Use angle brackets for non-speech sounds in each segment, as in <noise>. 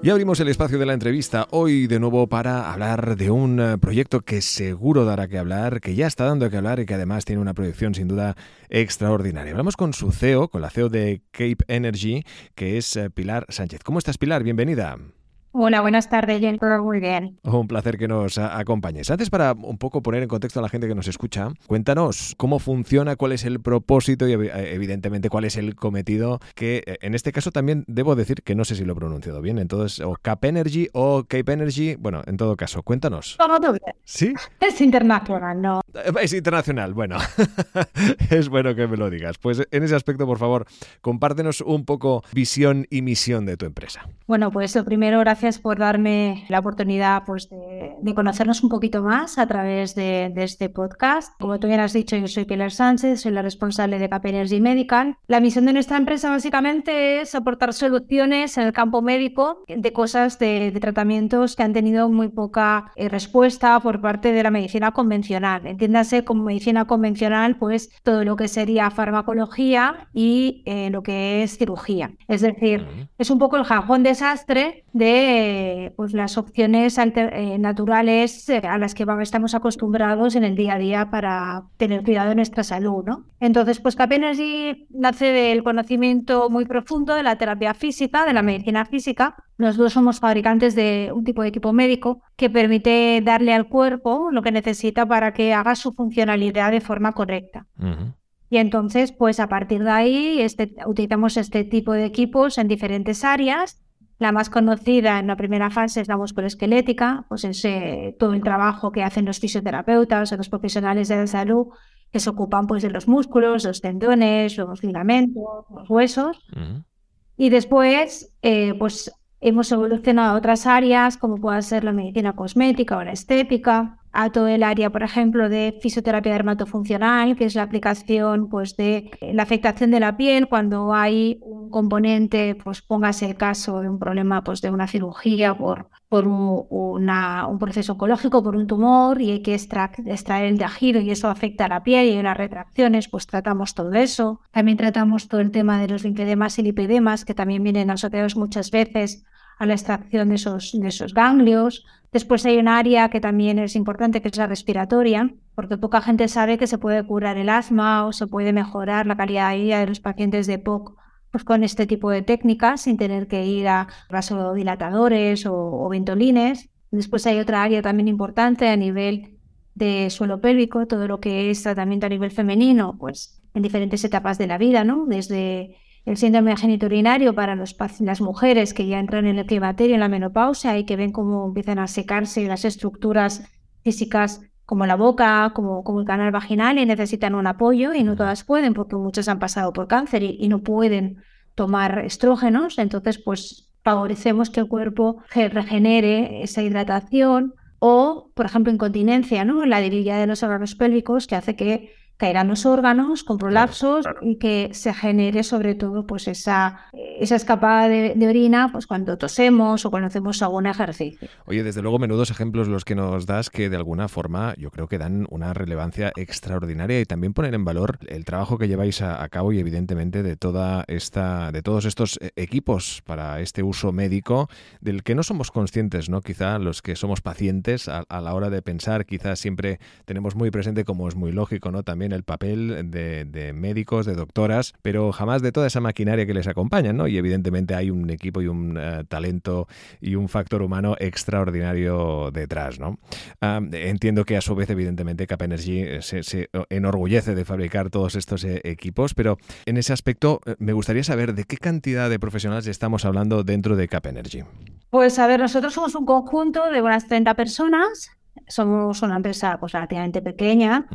Y abrimos el espacio de la entrevista hoy de nuevo para hablar de un eh, proyecto que seguro dará que hablar, que ya está dando que hablar y que además tiene una proyección sin duda extraordinaria. Hablamos con su CEO, con la CEO de Cape Energy, que es eh, Pilar Sánchez. ¿Cómo estás, Pilar? Bienvenida. Hola, buenas tardes, Jennifer. Muy bien. Un placer que nos acompañes. Antes, para un poco poner en contexto a la gente que nos escucha, cuéntanos cómo funciona, cuál es el propósito y, evidentemente, cuál es el cometido. Que eh, en este caso también debo decir que no sé si lo he pronunciado bien. Entonces, o Cap Energy o Cape Energy. Bueno, en todo caso, cuéntanos. ¿Sí? Es internacional, ¿no? Eh, es internacional, bueno. <laughs> es bueno que me lo digas. Pues en ese aspecto, por favor, compártenos un poco visión y misión de tu empresa. Bueno, pues lo primero, gracias gracias por darme la oportunidad pues, de, conocernos un poquito más a través de, este podcast. Como tú bien has dicho, yo soy Pilar Sánchez, soy la responsable de CAP Energy Medical. La misión de nuestra empresa básicamente es aportar soluciones en el campo médico de cosas de, tratamientos que han tenido muy poca eh, respuesta por parte de la medicina convencional. Entiéndase como medicina convencional, pues todo lo que sería farmacología y eh, lo que es cirugía. Es decir, es un poco el jajón desastre de pues, las opciones eh, naturales eh, a las que estamos acostumbrados en el día a día para tener cuidado de nuestra salud. ¿no? Entonces, pues Cap nace del conocimiento muy profundo de la terapia física, de la medicina física. Nosotros somos fabricantes de un tipo de equipo médico que permite darle al cuerpo lo que necesita para que haga su funcionalidad de forma correcta. Y entonces, pues a partir de ahí, este, utilizamos este tipo de equipos en diferentes áreas la más conocida en la primera fase es la musculoesquelética, pues es todo el trabajo que hacen los fisioterapeutas o los profesionales de la salud que se ocupan pues de los músculos, los tendones, los ligamentos, los huesos. Y después, eh, pues hemos evolucionado a otras áreas como pueda ser la medicina cosmética o la estética, a todo el área, por ejemplo, de fisioterapia dermatofuncional, que es la aplicación pues, de la afectación de la piel cuando hay un componente, pues póngase el caso de un problema pues, de una cirugía por, por un, un proceso oncológico, por un tumor y hay que extraer el tejido y eso afecta a la piel y hay las retracciones, pues tratamos todo eso. También tratamos todo el tema de los linfedemas y lipidemas que también vienen asociados muchas veces a la extracción de esos, de esos ganglios. Después hay un área que también es importante, que es la respiratoria, porque poca gente sabe que se puede curar el asma o se puede mejorar la calidad de vida de los pacientes de POC pues con este tipo de técnicas sin tener que ir a vasodilatadores o, o ventolines. Después hay otra área también importante a nivel de suelo pélvico, todo lo que es tratamiento a nivel femenino, pues en diferentes etapas de la vida, ¿no? Desde el síndrome geniturinario para los, las mujeres que ya entran en el climaterio, en la menopausia y que ven cómo empiezan a secarse las estructuras físicas como la boca, como, como el canal vaginal y necesitan un apoyo y no todas pueden porque muchas han pasado por cáncer y, no pueden tomar estrógenos. Entonces, pues favorecemos que el cuerpo regenere esa hidratación o, por ejemplo, incontinencia, ¿no? La debilidad de los órganos pélvicos que hace que caerán los órganos con prolapsos y que se genere sobre todo pues esa, esa escapada de, orina pues cuando tosemos o cuando hacemos algún ejercicio. Oye, desde luego menudos ejemplos los que nos das que de alguna forma yo creo que dan una relevancia extraordinaria y también poner en valor el trabajo que lleváis a, cabo y evidentemente de toda esta de todos estos eh, equipos para este uso médico del que no somos conscientes, ¿no? Quizá los que somos pacientes a, a la hora de pensar quizás siempre tenemos muy presente como es muy lógico, ¿no? También el papel de, médicos, de doctoras, pero jamás de toda esa maquinaria que les acompaña, ¿no? Y evidentemente hay un equipo y un eh, talento y un factor humano extraordinario detrás, ¿no? entiendo que a su vez, evidentemente, Cap Energy eh, se, enorgullece de fabricar todos estos eh, equipos, pero en ese aspecto me gustaría saber de qué cantidad de profesionales estamos hablando dentro de Cap Energy. Pues a ver, nosotros somos un conjunto de unas 30 personas somos una empresa pues, relativamente pequeña.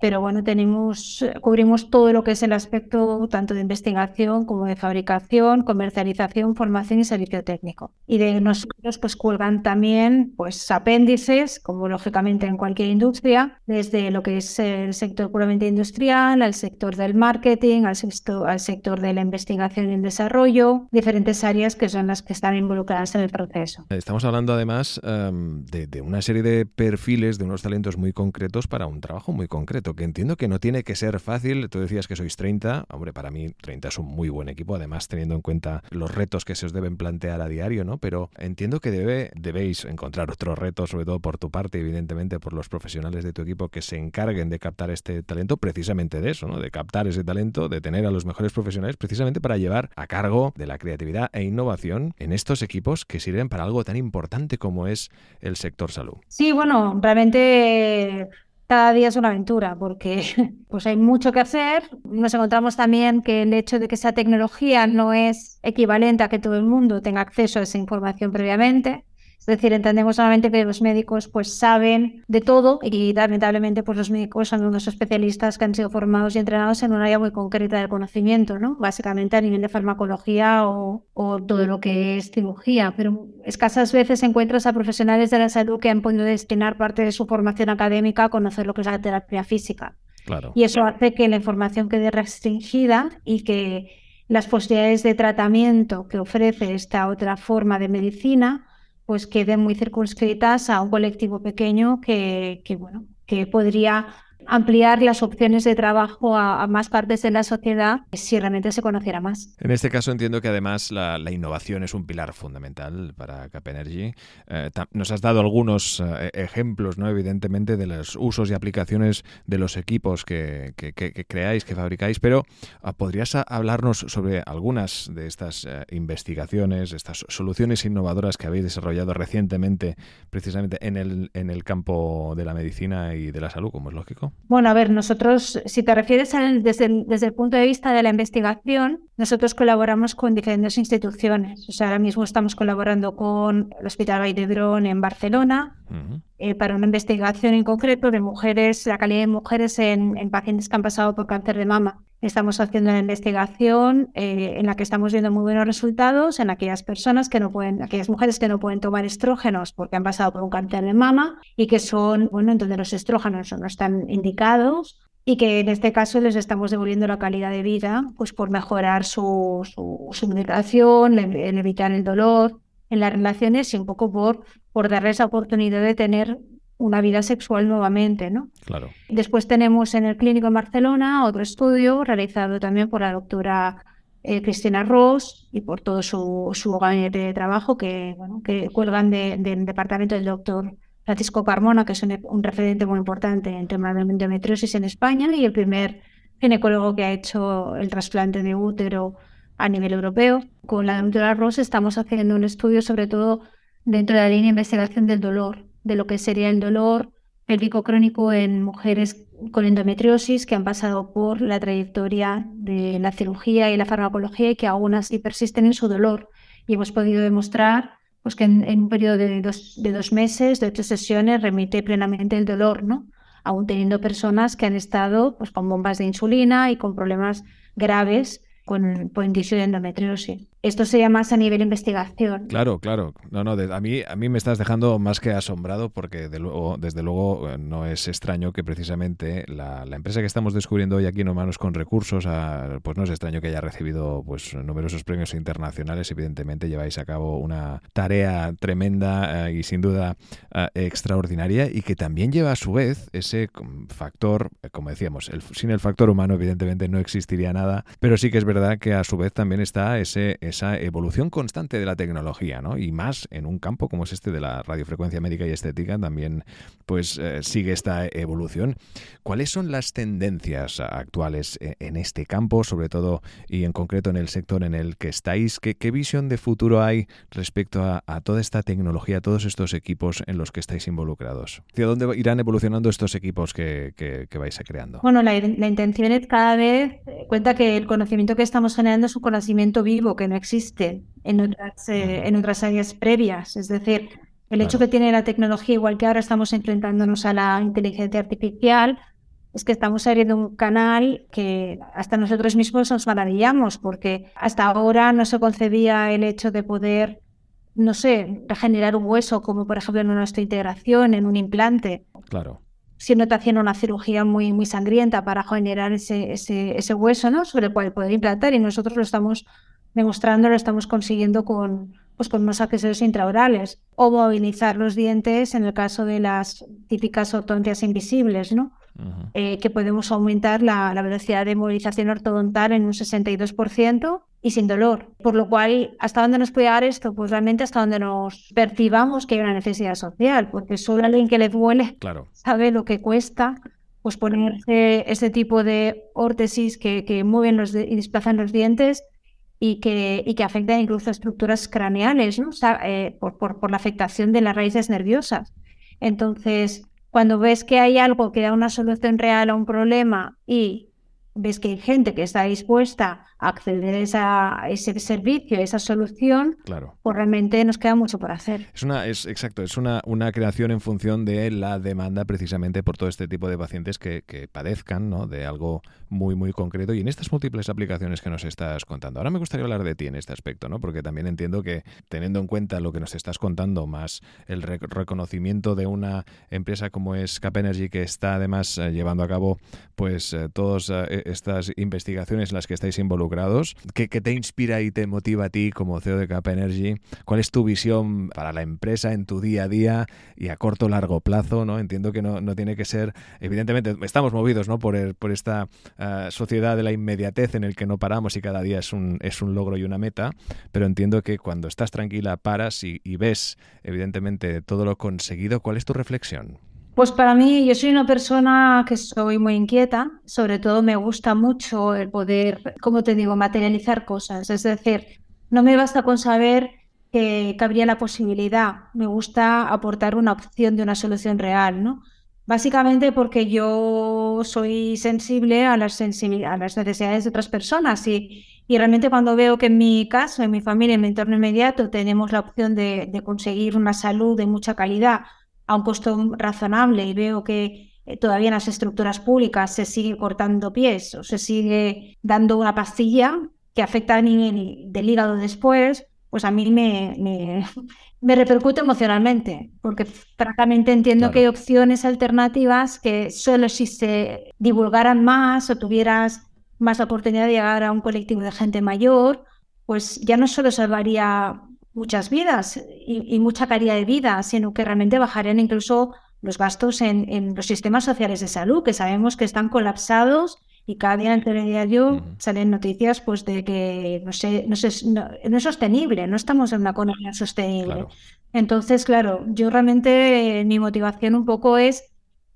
Pero bueno, tenemos, cubrimos todo lo que es el aspecto tanto de investigación como de fabricación, comercialización, formación y servicio técnico. Y de nosotros pues cuelgan también pues apéndices, como lógicamente en cualquier industria, desde lo que es el sector puramente industrial, al sector del marketing, al sector, al sector de la investigación y el desarrollo, diferentes áreas que son las que están involucradas en el proceso. Estamos hablando además em, de una serie de perfiles, de unos talentos muy concretos para un trabajo muy concreto que entiendo que no tiene que ser fácil. Tú decías que sois 30. Hombre, para mí 30 es un muy buen equipo, además teniendo en cuenta los retos que se os deben plantear a diario, ¿no? Pero entiendo que debe, debéis encontrar otros retos, sobre todo por tu parte, evidentemente por los profesionales de tu equipo que se encarguen de captar este talento, precisamente de eso, ¿no? De captar ese talento, de tener a los mejores profesionales, precisamente para llevar a cargo de la creatividad e innovación en estos equipos que sirven para algo tan importante como es el sector salud. Sí, bueno, realmente cada día es una aventura porque <laughs> pues hay mucho que hacer. Nos encontramos también que el hecho de que esa tecnología no es equivalente a que todo el mundo tenga acceso a esa información previamente. Es decir, entendemos solamente que los médicos pues saben de todo y lamentablemente pues los médicos son unos especialistas que han sido formados y entrenados en un área muy concreta del conocimiento, ¿no? Básicamente a nivel de farmacología o, o todo lo que es cirugía, pero escasas veces encuentras a profesionales de la salud que han podido destinar parte de su formación académica a conocer lo que es la terapia física. Claro. Y eso hace que la información quede restringida y que las posibilidades de tratamiento que ofrece esta otra forma de medicina pues queden muy circunscritas a un colectivo pequeño que, que bueno, que podría ampliar las opciones de trabajo a, más partes de la sociedad si realmente se conociera más. En este caso entiendo que además la, innovación es un pilar fundamental para Cap Energy. Eh, nos has dado algunos eh, ejemplos, ¿no? evidentemente, de los usos y aplicaciones de los equipos que, creáis, que fabricáis, pero ah, ¿podrías hablarnos sobre algunas de estas eh, investigaciones, estas soluciones innovadoras que habéis desarrollado recientemente precisamente en el, en el campo de la medicina y de la salud, como es lógico? Bueno, a ver, nosotros, si te refieres desde, el, punto de vista de la investigación, nosotros colaboramos con diferentes instituciones. O sea, ahora mismo estamos colaborando con el Hospital Vall en Barcelona eh, para una investigación en concreto de mujeres, la calidad de mujeres en, pacientes que han pasado por cáncer de mama. Estamos haciendo una investigación eh, en la que estamos viendo muy buenos resultados en aquellas personas que no pueden, aquellas mujeres que no pueden tomar estrógenos porque han pasado por un cáncer de mama y que son, bueno, entonces los estrógenos no están indicados y que en este caso les estamos devolviendo la calidad de vida pues por mejorar su, su, medicación, en evitar el dolor en las relaciones y un poco por, por darles la oportunidad de tener una vida sexual nuevamente, ¿no? Claro. Después tenemos en el clínico en Barcelona otro estudio realizado también por la doctora eh, Cristina Ross y por todo su, su gabinete de trabajo que, bueno, que cuelgan del departamento del doctor Francisco Carmona, que es un, referente muy importante en temas de endometriosis en España y el primer ginecólogo que ha hecho el trasplante de útero a nivel europeo. Con la doctora Ross estamos haciendo un estudio sobre todo dentro de la línea de investigación del dolor de lo que sería el dolor pélvico crónico en mujeres con endometriosis que han pasado por la trayectoria de la cirugía y la farmacología y que aún así persisten en su dolor. Y hemos podido demostrar pues, que en, un periodo de dos, de dos, meses, de ocho sesiones, remite plenamente el dolor, ¿no? aún teniendo personas que han estado pues, con bombas de insulina y con problemas graves con, de endometriosis. Esto sería más a nivel investigación. Claro, claro. No, no, a, mí, a mí me estás dejando más que asombrado porque de luego, desde luego eh, no es extraño que precisamente la, empresa que estamos descubriendo hoy aquí en Humanos con Recursos, ah, pues no es extraño que haya recibido pues numerosos premios internacionales. Evidentemente lleváis a cabo una tarea tremenda eh, y sin duda eh, extraordinaria y que también lleva a su vez ese factor, como decíamos, sin el factor humano evidentemente no existiría nada, pero sí que es verdad que a su vez también está ese esa evolución constante de la tecnología, ¿no? Y más en un campo como es este de la radiofrecuencia médica y estética, también pues eh, sigue esta evolución. ¿Cuáles son las tendencias actuales e, en este campo, sobre todo y en concreto en el sector en el que estáis? ¿Qué, visión de futuro hay respecto a, toda esta tecnología, a todos estos equipos en los que estáis involucrados? ¿Hacia dónde irán evolucionando estos equipos que, vais a creando? Bueno, la, la intención es cada vez cuenta que el conocimiento que estamos generando es un conocimiento vivo, que no existe en otras, eh, en otras áreas previas. Es decir, el hecho que tiene la tecnología, igual que ahora estamos enfrentándonos a la inteligencia artificial, es que estamos abriendo un canal que hasta nosotros mismos nos maravillamos, porque hasta ahora no se concebía el hecho de poder, no sé, regenerar un hueso, como por ejemplo en una integración, en un implante. Claro. Si no te hacen una cirugía muy, muy sangrienta para generar ese, ese, ese hueso, ¿no? Sobre el cual poder implantar, y nosotros lo estamos demostrando, lo estamos consiguiendo con, pues con unos accesorios intraorales. O movilizar los dientes en el caso de las típicas ortodoncias invisibles, ¿no? Eh, que podemos aumentar la, velocidad de movilización ortodontal en un 62% y sin dolor. Por lo cual, ¿hasta dónde nos puede dar esto? Pues realmente hasta donde nos percibamos que hay una necesidad social, porque solo alguien que le duele sabe lo que cuesta pues ponerse ese tipo de órtesis que, que mueven los y desplazan los dientes y que, y que afectan incluso estructuras craneales, ¿no? Eh, por, por, por la afectación de las raíces nerviosas. Entonces, cuando ves que hay algo que da una solución real a un problema y ves que hay gente que está dispuesta a acceder a, ese servicio, a esa solución, claro. pues realmente nos queda mucho por hacer. Es una, es exacto, es una, una creación en función de la demanda precisamente por todo este tipo de pacientes que, que padezcan ¿no? de algo muy, muy concreto y en estas múltiples aplicaciones que nos estás contando. Ahora me gustaría hablar de ti en este aspecto, ¿no? porque también entiendo que teniendo en cuenta lo que nos estás contando, más el reconocimiento de una empresa como es Cap Energy, que está además eh, llevando a cabo pues eh, todas eh, estas investigaciones en las que estáis involucrados, ¿qué, te inspira y te motiva a ti como CEO de Cap Energy? ¿Cuál es tu visión para la empresa en tu día a día y a corto o largo plazo? ¿no? Entiendo que no, no tiene que ser, evidentemente, estamos movidos ¿no? por, por esta sociedad de la inmediatez en el que no paramos y cada día es un, es un logro y una meta, pero entiendo que cuando estás tranquila paras y, ves evidentemente todo lo conseguido, ¿cuál es tu reflexión? Pues para mí, yo soy una persona que soy muy inquieta, sobre todo me gusta mucho el poder, como te digo, materializar cosas, es decir, no me basta con saber que cabría la posibilidad, me gusta aportar una opción de una solución real, ¿no? Básicamente porque yo soy sensible a las, a las necesidades de otras personas y, y, realmente cuando veo que en mi caso, en mi familia, en mi entorno inmediato tenemos la opción de conseguir una salud de mucha calidad a un costo razonable y veo que eh, todavía en las estructuras públicas se sigue cortando pies o se sigue dando una pastilla que afecta a nivel del hígado después, pues a mí me, me, <laughs> repercute emocionalmente, porque francamente entiendo que hay opciones alternativas que solo si se divulgaran más o tuvieras más oportunidad de llegar a un colectivo de gente mayor, pues ya no solo salvaría muchas vidas y, mucha calidad de vida, sino que realmente bajarían incluso los gastos en, en los sistemas sociales de salud, que sabemos que están colapsados y cada día en el telediario salen noticias pues de que no sé, no, sé, no, es sostenible, no estamos en una economía sostenible. Entonces, claro, yo realmente mi motivación un poco es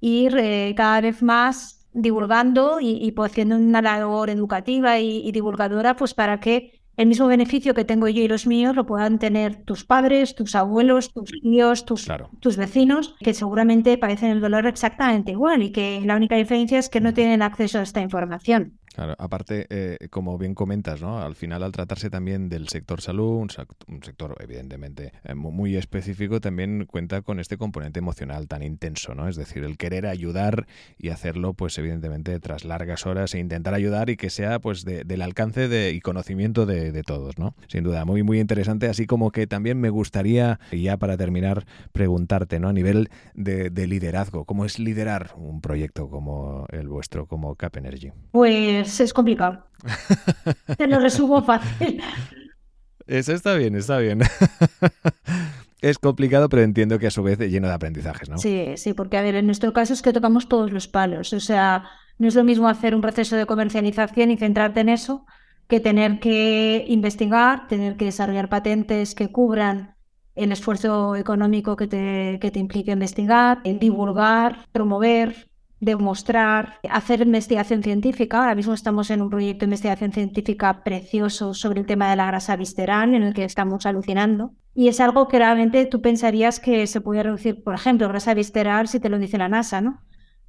ir eh, cada vez más divulgando y, y pues, haciendo una labor educativa y, y divulgadora pues para que el mismo beneficio que tengo yo y los míos lo puedan tener tus padres, tus abuelos, tus tíos, tus, tus vecinos, que seguramente padecen el dolor exactamente igual y que la única diferencia es que no tienen acceso a esta información. Claro, aparte, eh, como bien comentas, ¿no? Al final, al tratarse también del sector salud, un, sector evidentemente eh, muy específico, también cuenta con este componente emocional tan intenso, ¿no? Es decir, el querer ayudar y hacerlo, pues evidentemente, tras largas horas e intentar ayudar y que sea, pues, del alcance de, y conocimiento de, todos, ¿no? Sin duda, muy, muy interesante. Así como que también me gustaría, ya para terminar, preguntarte, ¿no? A nivel de, de liderazgo, ¿cómo es liderar un proyecto como el vuestro, como Cap Energy? Pues es, complicado. <laughs> Te lo resumo fácil. Eso está bien, está bien. <laughs> es complicado, pero entiendo que a su vez lleno de aprendizajes, ¿no? Sí, sí, porque a ver, en nuestro caso es que tocamos todos los palos. O sea, no es lo mismo hacer un proceso de comercialización y centrarte en eso que tener que investigar, tener que desarrollar patentes que cubran el esfuerzo económico que te, que te implica investigar, divulgar, promover, demostrar, hacer investigación científica. Ahora mismo estamos en un proyecto de investigación científica precioso sobre el tema de la grasa visceral, en el que estamos alucinando. Y es algo que realmente tú pensarías que se puede reducir, por ejemplo, grasa visceral si te lo dice la NASA, ¿no?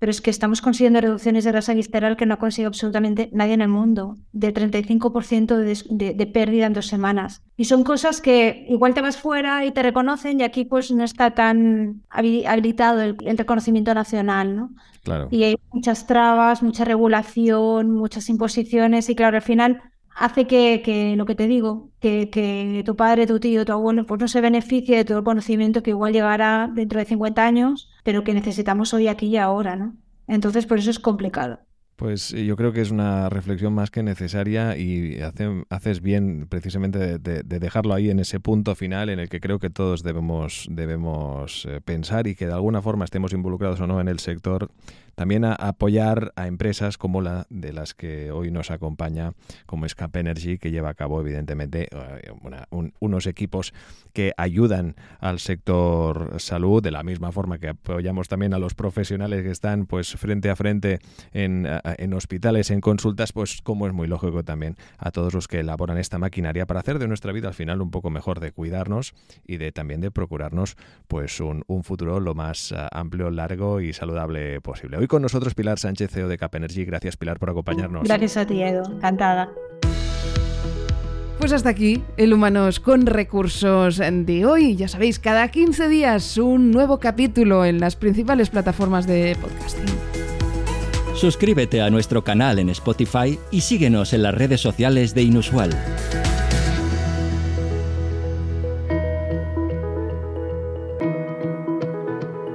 Pero es que estamos consiguiendo reducciones de grasa visceral que no ha conseguido absolutamente nadie en el mundo, de 35% de, de, pérdida en dos semanas. Y son cosas que igual te vas fuera y te reconocen y aquí pues no está tan habilitado el, reconocimiento nacional, ¿no? Claro. Y hay muchas trabas, mucha regulación, muchas imposiciones y claro, al final hace que, lo que te digo, que, que, tu padre, tu tío, tu abuelo, pues no se beneficie de todo el conocimiento que igual llegará dentro de 50 años, pero que necesitamos hoy, aquí y ahora, ¿no? Entonces, por eso es complicado. Pues eh, yo creo que es una reflexión más que necesaria y haces bien precisamente de, dejarlo ahí en ese punto final en el que creo que todos debemos, debemos eh, pensar y que de alguna forma estemos involucrados o no en el sector, también a apoyar a empresas como la de las que hoy nos acompaña, como Escape Energy, que lleva a cabo evidentemente eh, unos equipos que ayudan al sector salud, de la misma forma que apoyamos también a los profesionales que están pues frente a frente en, hospitales, en consultas, pues como es muy lógico también a todos los que elaboran esta maquinaria para hacer de nuestra vida al final un poco mejor, de cuidarnos y de también de procurarnos pues un, un futuro lo más eh, amplio, largo y saludable posible. Hoy con nosotros Pilar Sánchez, CEO de Cap Energy. Gracias Pilar por acompañarnos. Gracias a ti, Edo. Encantada. Pues hasta aquí el Humanos con Recursos de hoy. Ya sabéis, cada 15 días un nuevo capítulo en las principales plataformas de podcasting. Suscríbete a nuestro canal en Spotify y síguenos en las redes sociales de Inusual.